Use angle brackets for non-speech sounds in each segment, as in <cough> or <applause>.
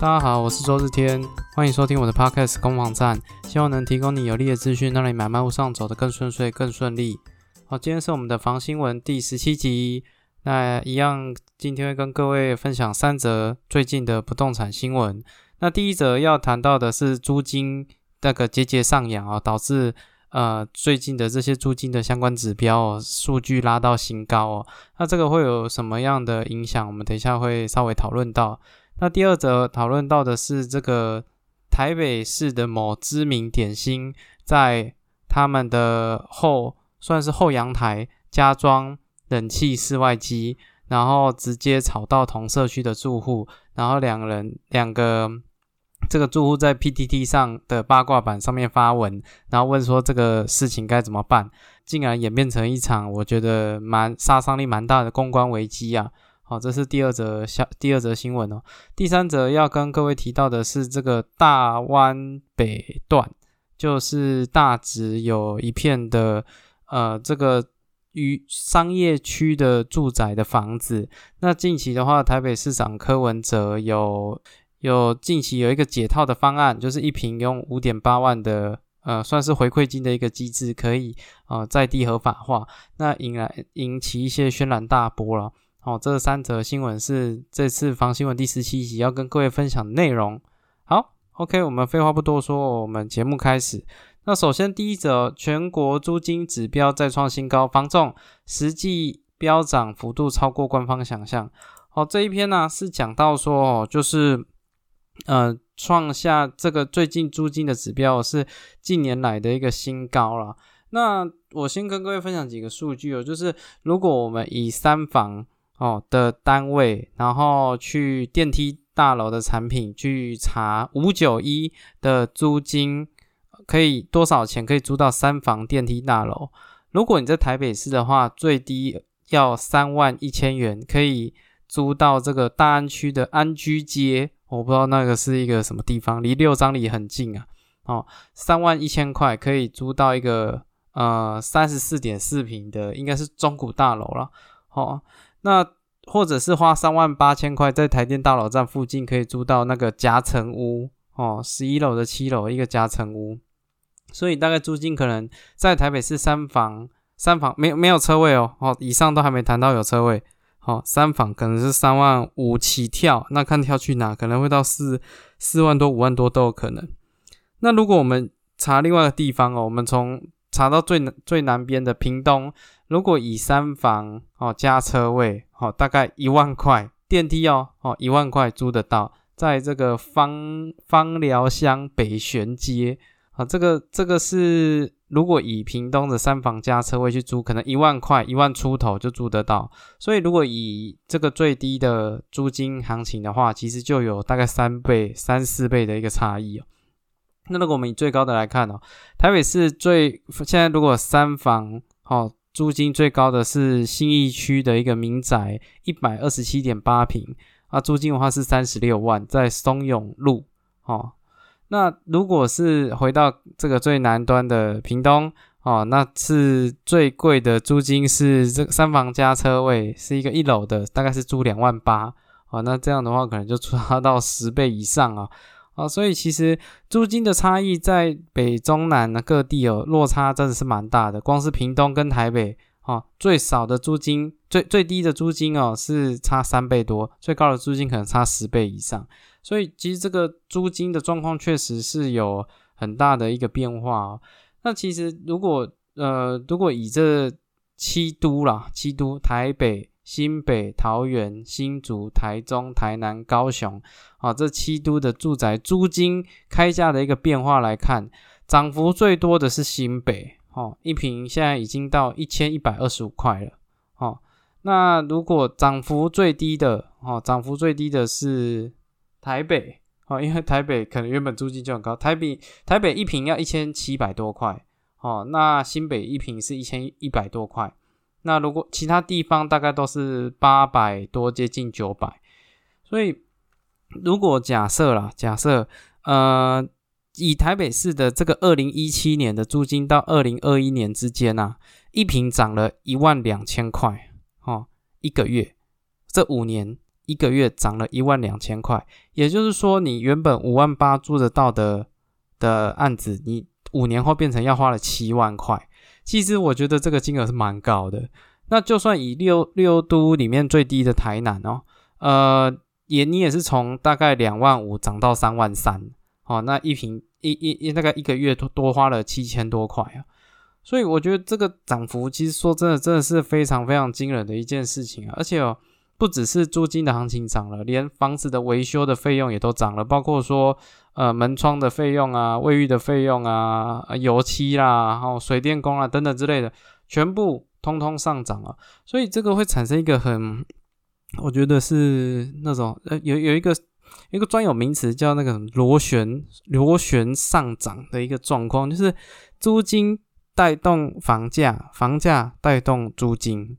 大家好，我是周日天，欢迎收听我的 Podcast 攻防战，希望能提供你有力的资讯，让你买卖路上走得更顺遂、更顺利。好，今天是我们的房新闻第十七集，那一样，今天会跟各位分享三则最近的不动产新闻。那第一则要谈到的是租金那个节节上扬啊，导致呃最近的这些租金的相关指标数据拉到新高哦。那这个会有什么样的影响？我们等一下会稍微讨论到。那第二则讨论到的是这个台北市的某知名点心，在他们的后算是后阳台加装冷气室外机，然后直接吵到同社区的住户，然后两人两个这个住户在 PTT 上的八卦版上面发文，然后问说这个事情该怎么办，竟然演变成一场我觉得蛮杀伤力蛮大的公关危机啊！好，这是第二则消第二则新闻哦。第三则要跟各位提到的是，这个大湾北段，就是大直有一片的呃这个与商业区的住宅的房子。那近期的话，台北市长柯文哲有有近期有一个解套的方案，就是一平用五点八万的呃算是回馈金的一个机制，可以呃在地合法化，那引来引起一些轩然大波了。好，这三则新闻是这次房新闻第十七集要跟各位分享的内容。好，OK，我们废话不多说，我们节目开始。那首先第一则，全国租金指标再创新高，房仲实际飙涨幅度超过官方想象。好，这一篇呢是讲到说，哦，就是呃创下这个最近租金的指标是近年来的一个新高了。那我先跟各位分享几个数据哦，就是如果我们以三房哦的单位，然后去电梯大楼的产品去查五九一的租金可以多少钱可以租到三房电梯大楼？如果你在台北市的话，最低要三万一千元可以租到这个大安区的安居街，我不知道那个是一个什么地方，离六张里很近啊。哦，三万一千块可以租到一个呃三十四点四平的，应该是中古大楼了。哦。那或者是花三万八千块，在台电大楼站附近可以租到那个夹层屋哦，十一楼的七楼一个夹层屋，所以大概租金可能在台北市三房三房没没有车位哦哦，以上都还没谈到有车位，好三房可能是三万五起跳，那看跳去哪，可能会到四四万多五万多都有可能。那如果我们查另外一个地方哦，我们从查到最最南边的屏东。如果以三房哦加车位哦，大概一万块电梯哦哦一万块租得到，在这个芳芳寮乡北玄街啊，这个这个是如果以屏东的三房加车位去租，可能一万块一万出头就租得到。所以如果以这个最低的租金行情的话，其实就有大概三倍三四倍的一个差异哦。那如果我们以最高的来看哦，台北市最现在如果三房哦。租金最高的是新义区的一个民宅，一百二十七点八平啊，租金的话是三十六万，在松永路哦。那如果是回到这个最南端的屏东哦，那是最贵的租金是这三房加车位，是一个一楼的，大概是租两万八哦。那这样的话可能就差到十倍以上啊。啊，所以其实租金的差异在北中南的各地哦，落差真的是蛮大的。光是屏东跟台北，哦，最少的租金，最最低的租金哦，是差三倍多，最高的租金可能差十倍以上。所以其实这个租金的状况确实是有很大的一个变化哦。那其实如果呃，如果以这七都啦，七都台北。新北、桃园、新竹、台中、台南、高雄，啊，这七都的住宅租金开价的一个变化来看，涨幅最多的是新北，哦，一平现在已经到一千一百二十五块了，哦，那如果涨幅最低的，哦，涨幅最低的是台北，哦，因为台北可能原本租金就很高，台北台北一平要一千七百多块，哦，那新北一平是一千一百多块。那如果其他地方大概都是八百多，接近九百，所以如果假设啦，假设呃，以台北市的这个二零一七年的租金到二零二一年之间呐，一平涨了一万两千块，哦，一个月，这五年一个月涨了一万两千块，也就是说，你原本五万八租得到的的案子，你五年后变成要花了七万块。其实我觉得这个金额是蛮高的。那就算以六六都里面最低的台南哦，呃，也你也是从大概两万五涨到三万三，哦，那一平一一一大概一个月多多花了七千多块啊。所以我觉得这个涨幅其实说真的，真的是非常非常惊人的一件事情啊！而且哦，不只是租金的行情涨了，连房子的维修的费用也都涨了，包括说呃门窗的费用啊、卫浴的费用啊、油漆啦、然后水电工啊等等之类的，全部通通上涨了。所以这个会产生一个很，我觉得是那种呃有有一个一个专有名词叫那个螺旋螺旋上涨的一个状况，就是租金。带动房价，房价带动租金。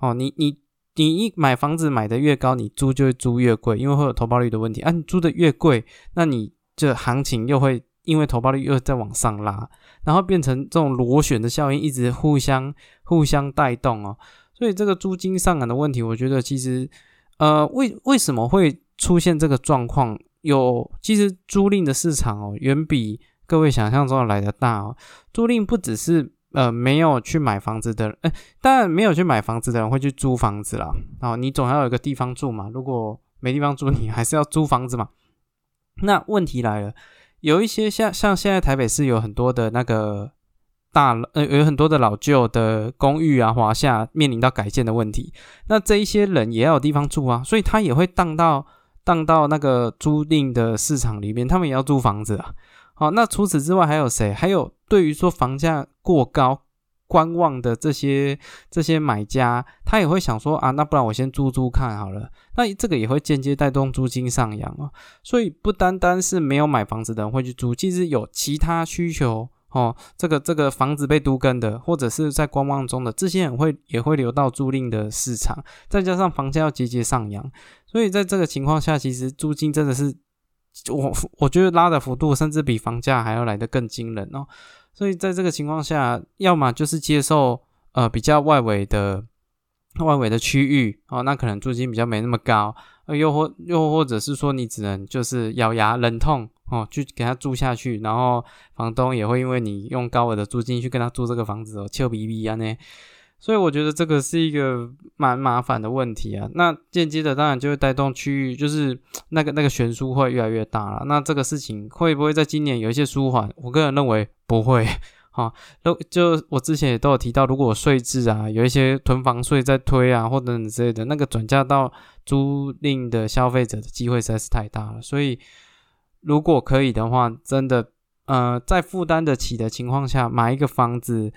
哦，你你你一买房子买的越高，你租就会租越贵，因为会有投报率的问题。啊，你租的越贵，那你这行情又会因为投报率又在往上拉，然后变成这种螺旋的效应，一直互相互相带动哦。所以这个租金上涨的问题，我觉得其实呃，为为什么会出现这个状况？有其实租赁的市场哦，远比各位想象中的来的大哦，租赁不只是呃没有去买房子的人，哎，当然没有去买房子的人会去租房子啦。哦，你总要有一个地方住嘛，如果没地方住，你还是要租房子嘛。那问题来了，有一些像像现在台北市有很多的那个大呃有很多的老旧的公寓啊，华夏面临到改建的问题，那这一些人也要有地方住啊，所以他也会荡到荡到那个租赁的市场里面，他们也要租房子啊。好，那除此之外还有谁？还有对于说房价过高观望的这些这些买家，他也会想说啊，那不然我先租租看好了。那这个也会间接带动租金上扬啊。所以不单单是没有买房子的人会去租，其实有其他需求哦。这个这个房子被都跟的，或者是在观望中的这些人会也会流到租赁的市场，再加上房价要节节上扬，所以在这个情况下，其实租金真的是。我我觉得拉的幅度甚至比房价还要来得更惊人哦，所以在这个情况下，要么就是接受呃比较外围的外围的区域哦，那可能租金比较没那么高，又或又或者是说你只能就是咬牙忍痛哦去给他住下去，然后房东也会因为你用高额的租金去跟他租这个房子哦，臭逼逼啊呢。所以我觉得这个是一个蛮麻烦的问题啊。那间接的当然就会带动区域，就是 <tsk> 那个那个悬殊会越来越大了。那这个事情会不会在今年有一些舒缓？我个人认为不会。<laughs> 哈，都就我之前也都有提到，如果税制啊有一些囤房税在推啊，或者等之类的，那个转嫁到租赁的消费者的机会实在是太大了。所以如果可以的话，真的呃在负担得起的情况下买一个房子。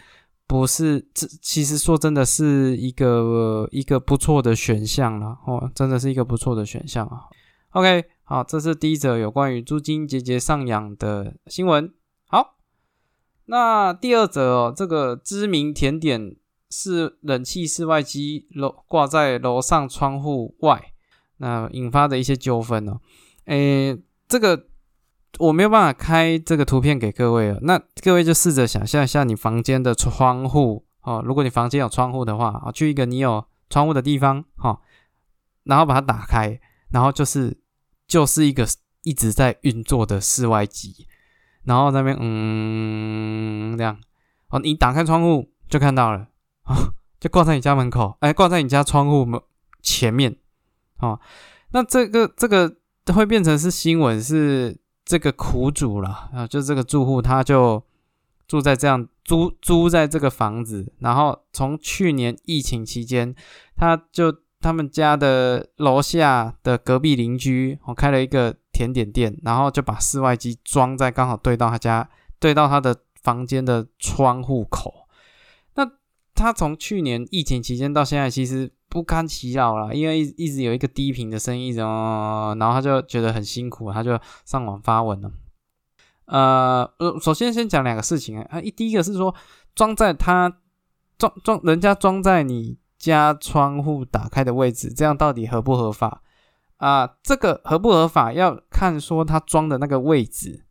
不是，这其实说真的是一个一个不错的选项了哦，真的是一个不错的选项啊。OK，好，这是第一则有关于租金节节上扬的新闻。好，那第二则哦，这个知名甜点是冷气室外机楼挂在楼上窗户外，那引发的一些纠纷哦。诶，这个。我没有办法开这个图片给各位了，那各位就试着想象一下你房间的窗户哦，如果你房间有窗户的话啊，去一个你有窗户的地方哈，然后把它打开，然后就是就是一个一直在运作的室外机，然后那边嗯这样哦，你打开窗户就看到了啊，就挂在你家门口，哎，挂在你家窗户门前面哦，那这个这个会变成是新闻是。这个苦主了啊，就这个住户，他就住在这样租租在这个房子，然后从去年疫情期间，他就他们家的楼下的隔壁邻居，我开了一个甜点店，然后就把室外机装在刚好对到他家对到他的房间的窗户口。那他从去年疫情期间到现在，其实。不堪其扰了，因为一一直有一个低频的声音，然后然后他就觉得很辛苦，他就上网发文了。呃，首先先讲两个事情啊，一第一个是说装在他装装人家装在你家窗户打开的位置，这样到底合不合法啊？这个合不合法要看说他装的那个位置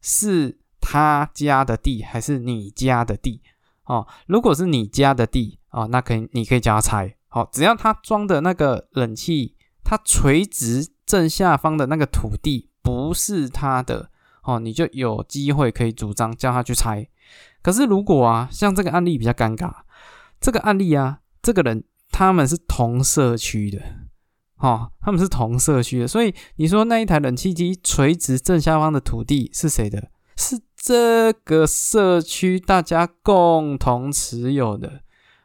是他家的地还是你家的地哦。如果是你家的地哦，那可以你可以叫他拆。好，只要他装的那个冷气它垂直正下方的那个土地不是他的哦，你就有机会可以主张叫他去拆。可是如果啊，像这个案例比较尴尬，这个案例啊，这个人他们是同社区的，哦，他们是同社区的，所以你说那一台冷气机垂直正下方的土地是谁的？是这个社区大家共同持有的，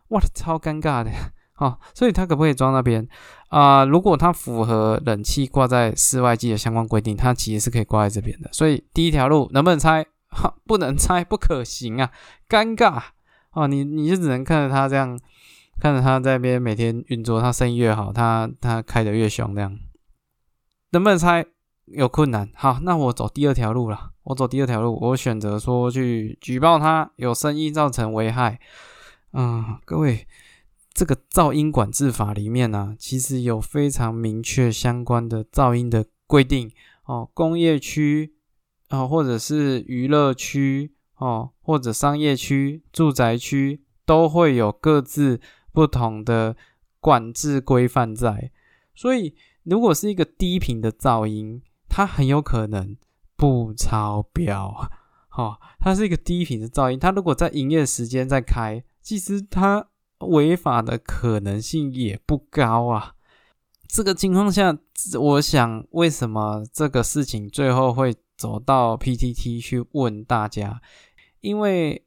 哇，超尴尬的。哦，所以它可不可以装那边啊？如果它符合冷气挂在室外机的相关规定，它其实是可以挂在这边的。所以第一条路能不能拆？哈，不能拆，不可行啊，尴尬哦。你你就只能看着它这样，看着它在边每天运作，它生意越好，它它开的越凶，这样能不能拆？有困难。好，那我走第二条路了。我走第二条路，我选择说去举报他有生意造成危害。嗯，各位。这个噪音管制法里面呢，其实有非常明确相关的噪音的规定哦。工业区啊，或者是娱乐区哦，或者商业区、住宅区，都会有各自不同的管制规范在。所以，如果是一个低频的噪音，它很有可能不超标。好，它是一个低频的噪音，它如果在营业时间在开，其实它。违法的可能性也不高啊。这个情况下，我想为什么这个事情最后会走到 PTT 去问大家？因为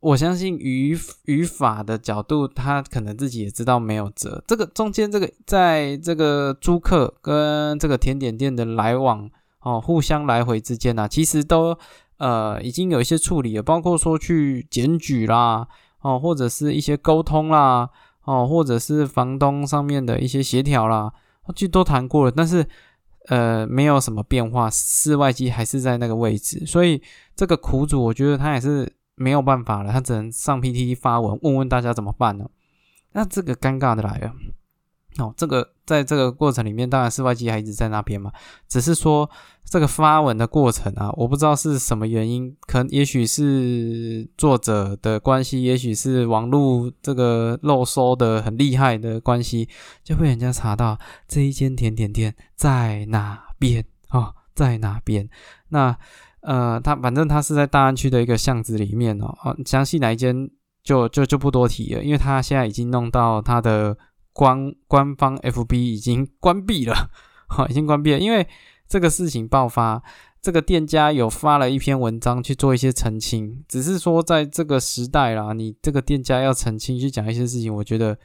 我相信语语法的角度，他可能自己也知道没有辙。这个中间，这个在这个租客跟这个甜点店的来往哦，互相来回之间呢，其实都呃已经有一些处理了，包括说去检举啦。哦，或者是一些沟通啦，哦，或者是房东上面的一些协调啦，就都谈过了，但是呃，没有什么变化，室外机还是在那个位置，所以这个苦主我觉得他也是没有办法了，他只能上 PTT 发文问问大家怎么办呢？那这个尴尬的来了。哦，这个在这个过程里面，当然室外机还一直在那边嘛，只是说这个发文的过程啊，我不知道是什么原因，可能也许是作者的关系，也许是网络这个漏收的很厉害的关系，就被人家查到这一间甜点店在哪边哦，在哪边？那呃，他反正他是在大安区的一个巷子里面哦，哦，详细哪一间就就就不多提了，因为他现在已经弄到他的。官官方 FB 已经关闭了，好，<laughs> 已经关闭了。因为这个事情爆发，这个店家有发了一篇文章去做一些澄清，只是说在这个时代啦，你这个店家要澄清去讲一些事情，我觉得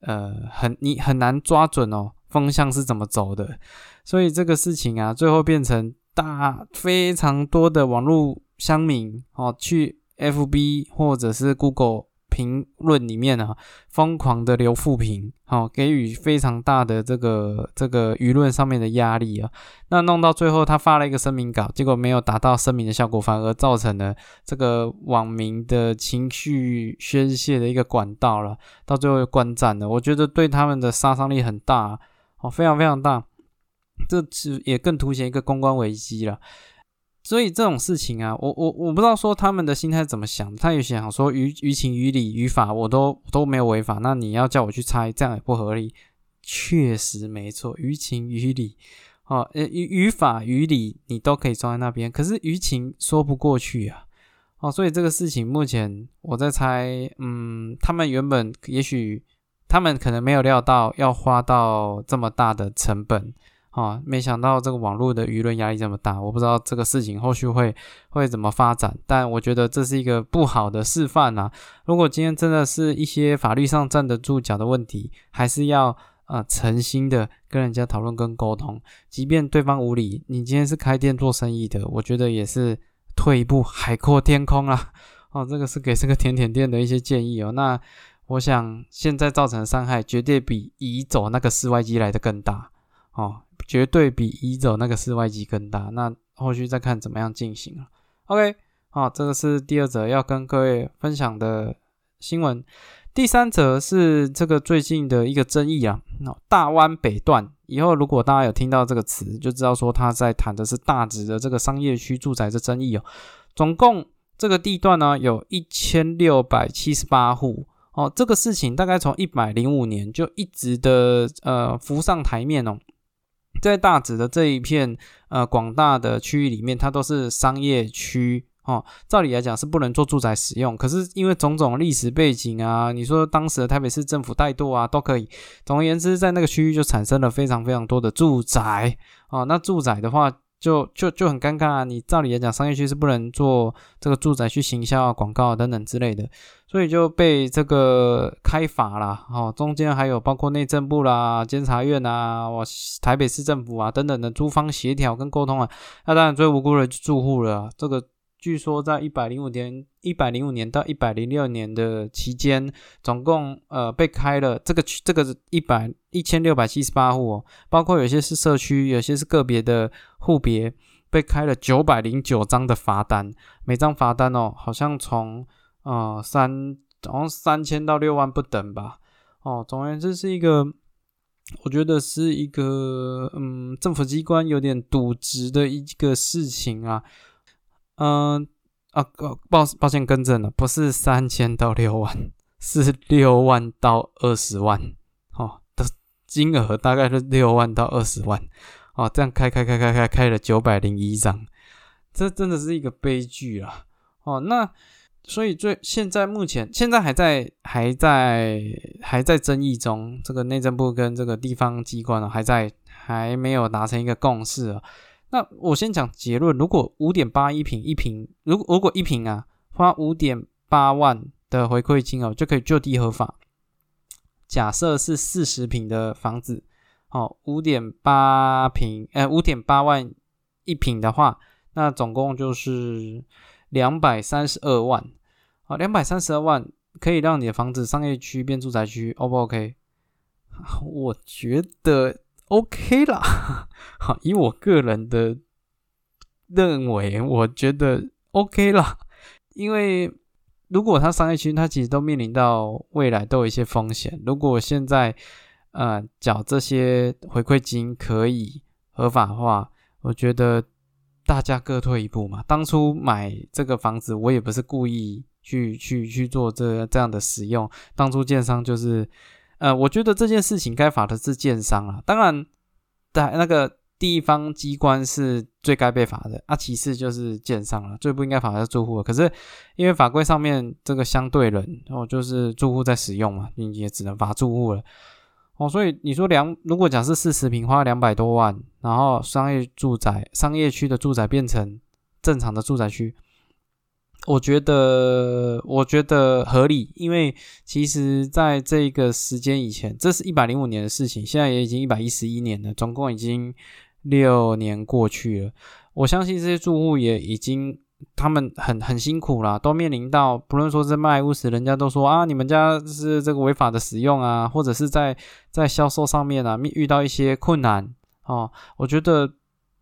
呃很你很难抓准哦风向是怎么走的，所以这个事情啊，最后变成大非常多的网络乡民哦去 FB 或者是 Google。评论里面啊，疯狂的留负评，好，给予非常大的这个这个舆论上面的压力啊。那弄到最后，他发了一个声明稿，结果没有达到声明的效果，反而造成了这个网民的情绪宣泄的一个管道了。到最后关站了，我觉得对他们的杀伤力很大，哦，非常非常大。这其实也更凸显一个公关危机了。所以这种事情啊，我我我不知道说他们的心态怎么想，他有想说于于情于理于法我都都没有违法，那你要叫我去猜，这样也不合理。确实没错，于情于理，哦，呃于于法于理你都可以装在那边，可是于情说不过去啊，哦，所以这个事情目前我在猜，嗯，他们原本也许他们可能没有料到要花到这么大的成本。啊，没想到这个网络的舆论压力这么大，我不知道这个事情后续会会怎么发展，但我觉得这是一个不好的示范呐。如果今天真的是一些法律上站得住脚的问题，还是要啊诚心的跟人家讨论跟沟通，即便对方无理，你今天是开店做生意的，我觉得也是退一步海阔天空啊。哦，这个是给这个甜甜店的一些建议哦。那我想现在造成的伤害绝对比移走那个室外机来的更大哦。绝对比移走那个室外机更大，那后续再看怎么样进行了。OK，好，这个是第二则要跟各位分享的新闻。第三则是这个最近的一个争议啊，大湾北段以后如果大家有听到这个词，就知道说他在谈的是大直的这个商业区住宅的争议哦。总共这个地段呢有一千六百七十八户。哦，这个事情大概从一百零五年就一直的呃浮上台面哦。在大直的这一片呃广大的区域里面，它都是商业区哦。照理来讲是不能做住宅使用，可是因为种种历史背景啊，你说当时的台北市政府怠惰啊，都可以。总而言之，在那个区域就产生了非常非常多的住宅哦。那住宅的话，就就就很尴尬啊。你照理来讲，商业区是不能做这个住宅去行销啊、广告等等之类的。所以就被这个开罚了，哦，中间还有包括内政部啦、监察院啊、我台北市政府啊等等的租方协调跟沟通啊，那当然最无辜的住户了。这个据说在一百零五年、一百零五年到一百零六年的期间，总共呃被开了这个这个一百一千六百七十八户，包括有些是社区，有些是个别的户别，被开了九百零九张的罚单，每张罚单哦，好像从啊，三好像三千到六万不等吧。哦，总而言之是一个，我觉得是一个，嗯，政府机关有点渎职的一个事情啊。嗯，啊，抱抱歉更正了，不是三千到六万，是六万到二十万。哦，的金额大概是六万到二十万。哦，这样开开开开开开了九百零一张，这真的是一个悲剧啊。哦，那。所以最现在目前现在还在还在还在争议中，这个内政部跟这个地方机关呢还在还没有达成一个共识啊。那我先讲结论，如果五点八一平一平，如果如果一平啊花五点八万的回馈金哦，就可以就地合法。假设是四十平的房子，哦，五点八平，呃，五点八万一平的话，那总共就是两百三十二万。好，两百三十二万可以让你的房子商业区变住宅区，O 不 OK？<laughs> 我觉得 OK 啦。<laughs> 好，以我个人的认为，我觉得 OK 啦。因为如果它商业区，它其实都面临到未来都有一些风险。如果现在呃缴这些回馈金可以合法化，我觉得大家各退一步嘛。当初买这个房子，我也不是故意。去去去做这这样的使用，当初建商就是，呃，我觉得这件事情该罚的是建商啊，当然，在那个地方机关是最该被罚的啊，其次就是建商了，最不应该罚的是住户。可是因为法规上面这个相对人，哦就是住户在使用嘛，你也只能罚住户了。哦，所以你说两，如果讲是四十平花两百多万，然后商业住宅、商业区的住宅变成正常的住宅区。我觉得，我觉得合理，因为其实在这个时间以前，这是一百零五年的事情，现在也已经一百一十一年了，总共已经六年过去了。我相信这些住户也已经，他们很很辛苦啦，都面临到不论说是卖屋时，人家都说啊，你们家是这个违法的使用啊，或者是在在销售上面啊，遇到一些困难哦，我觉得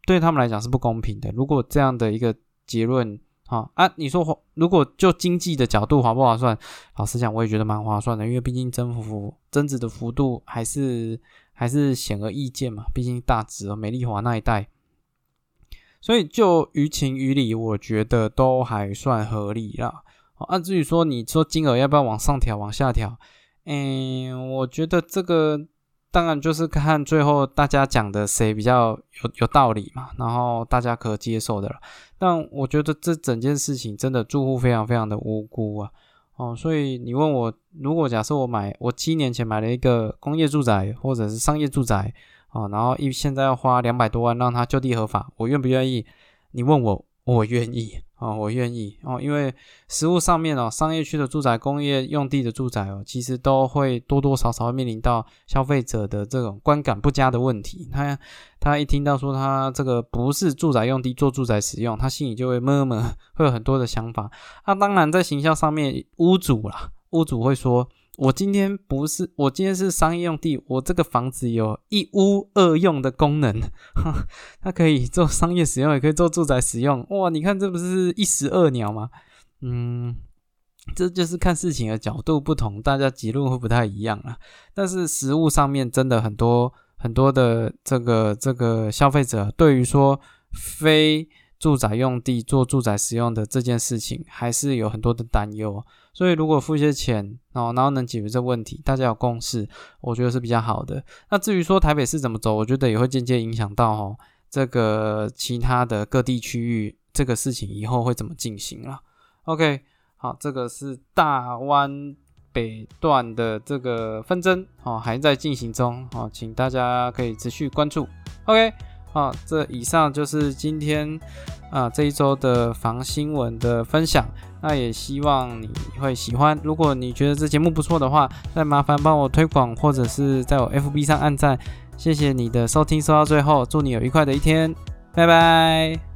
对他们来讲是不公平的。如果这样的一个结论。好啊，你说如果就经济的角度划不划算？老实讲，我也觉得蛮划算的，因为毕竟增幅增值的幅度还是还是显而易见嘛。毕竟大值，美丽华那一带，所以就于情于理，我觉得都还算合理啦。啊，至于说你说金额要不要往上调、往下调，嗯，我觉得这个。当然就是看最后大家讲的谁比较有有道理嘛，然后大家可接受的了。但我觉得这整件事情真的住户非常非常的无辜啊，哦，所以你问我，如果假设我买我七年前买了一个工业住宅或者是商业住宅啊，然后一现在要花两百多万让它就地合法，我愿不愿意？你问我，我愿意。哦，我愿意哦，因为实物上面哦，商业区的住宅、工业用地的住宅哦，其实都会多多少少面临到消费者的这种观感不佳的问题。他他一听到说他这个不是住宅用地做住宅使用，他心里就会闷闷，<laughs> 会有很多的想法。那当然在行销上面，屋主啦，屋主会说。我今天不是，我今天是商业用地，我这个房子有一屋二用的功能，<laughs> 它可以做商业使用，也可以做住宅使用。哇，你看这不是一石二鸟吗？嗯，这就是看事情的角度不同，大家结论会不太一样啊。但是实物上面真的很多很多的这个这个消费者对于说非住宅用地做住宅使用的这件事情，还是有很多的担忧。所以如果付一些钱哦，然后能解决这问题，大家有共识，我觉得是比较好的。那至于说台北市怎么走，我觉得也会间接影响到哦这个其他的各地区域这个事情以后会怎么进行了。OK，好，这个是大湾北段的这个纷争哦，还在进行中哦，请大家可以持续关注。OK。好，这以上就是今天啊这一周的房新闻的分享。那也希望你会喜欢。如果你觉得这节目不错的话，再麻烦帮我推广，或者是在我 FB 上按赞。谢谢你的收听，收到最后，祝你有愉快的一天，拜拜。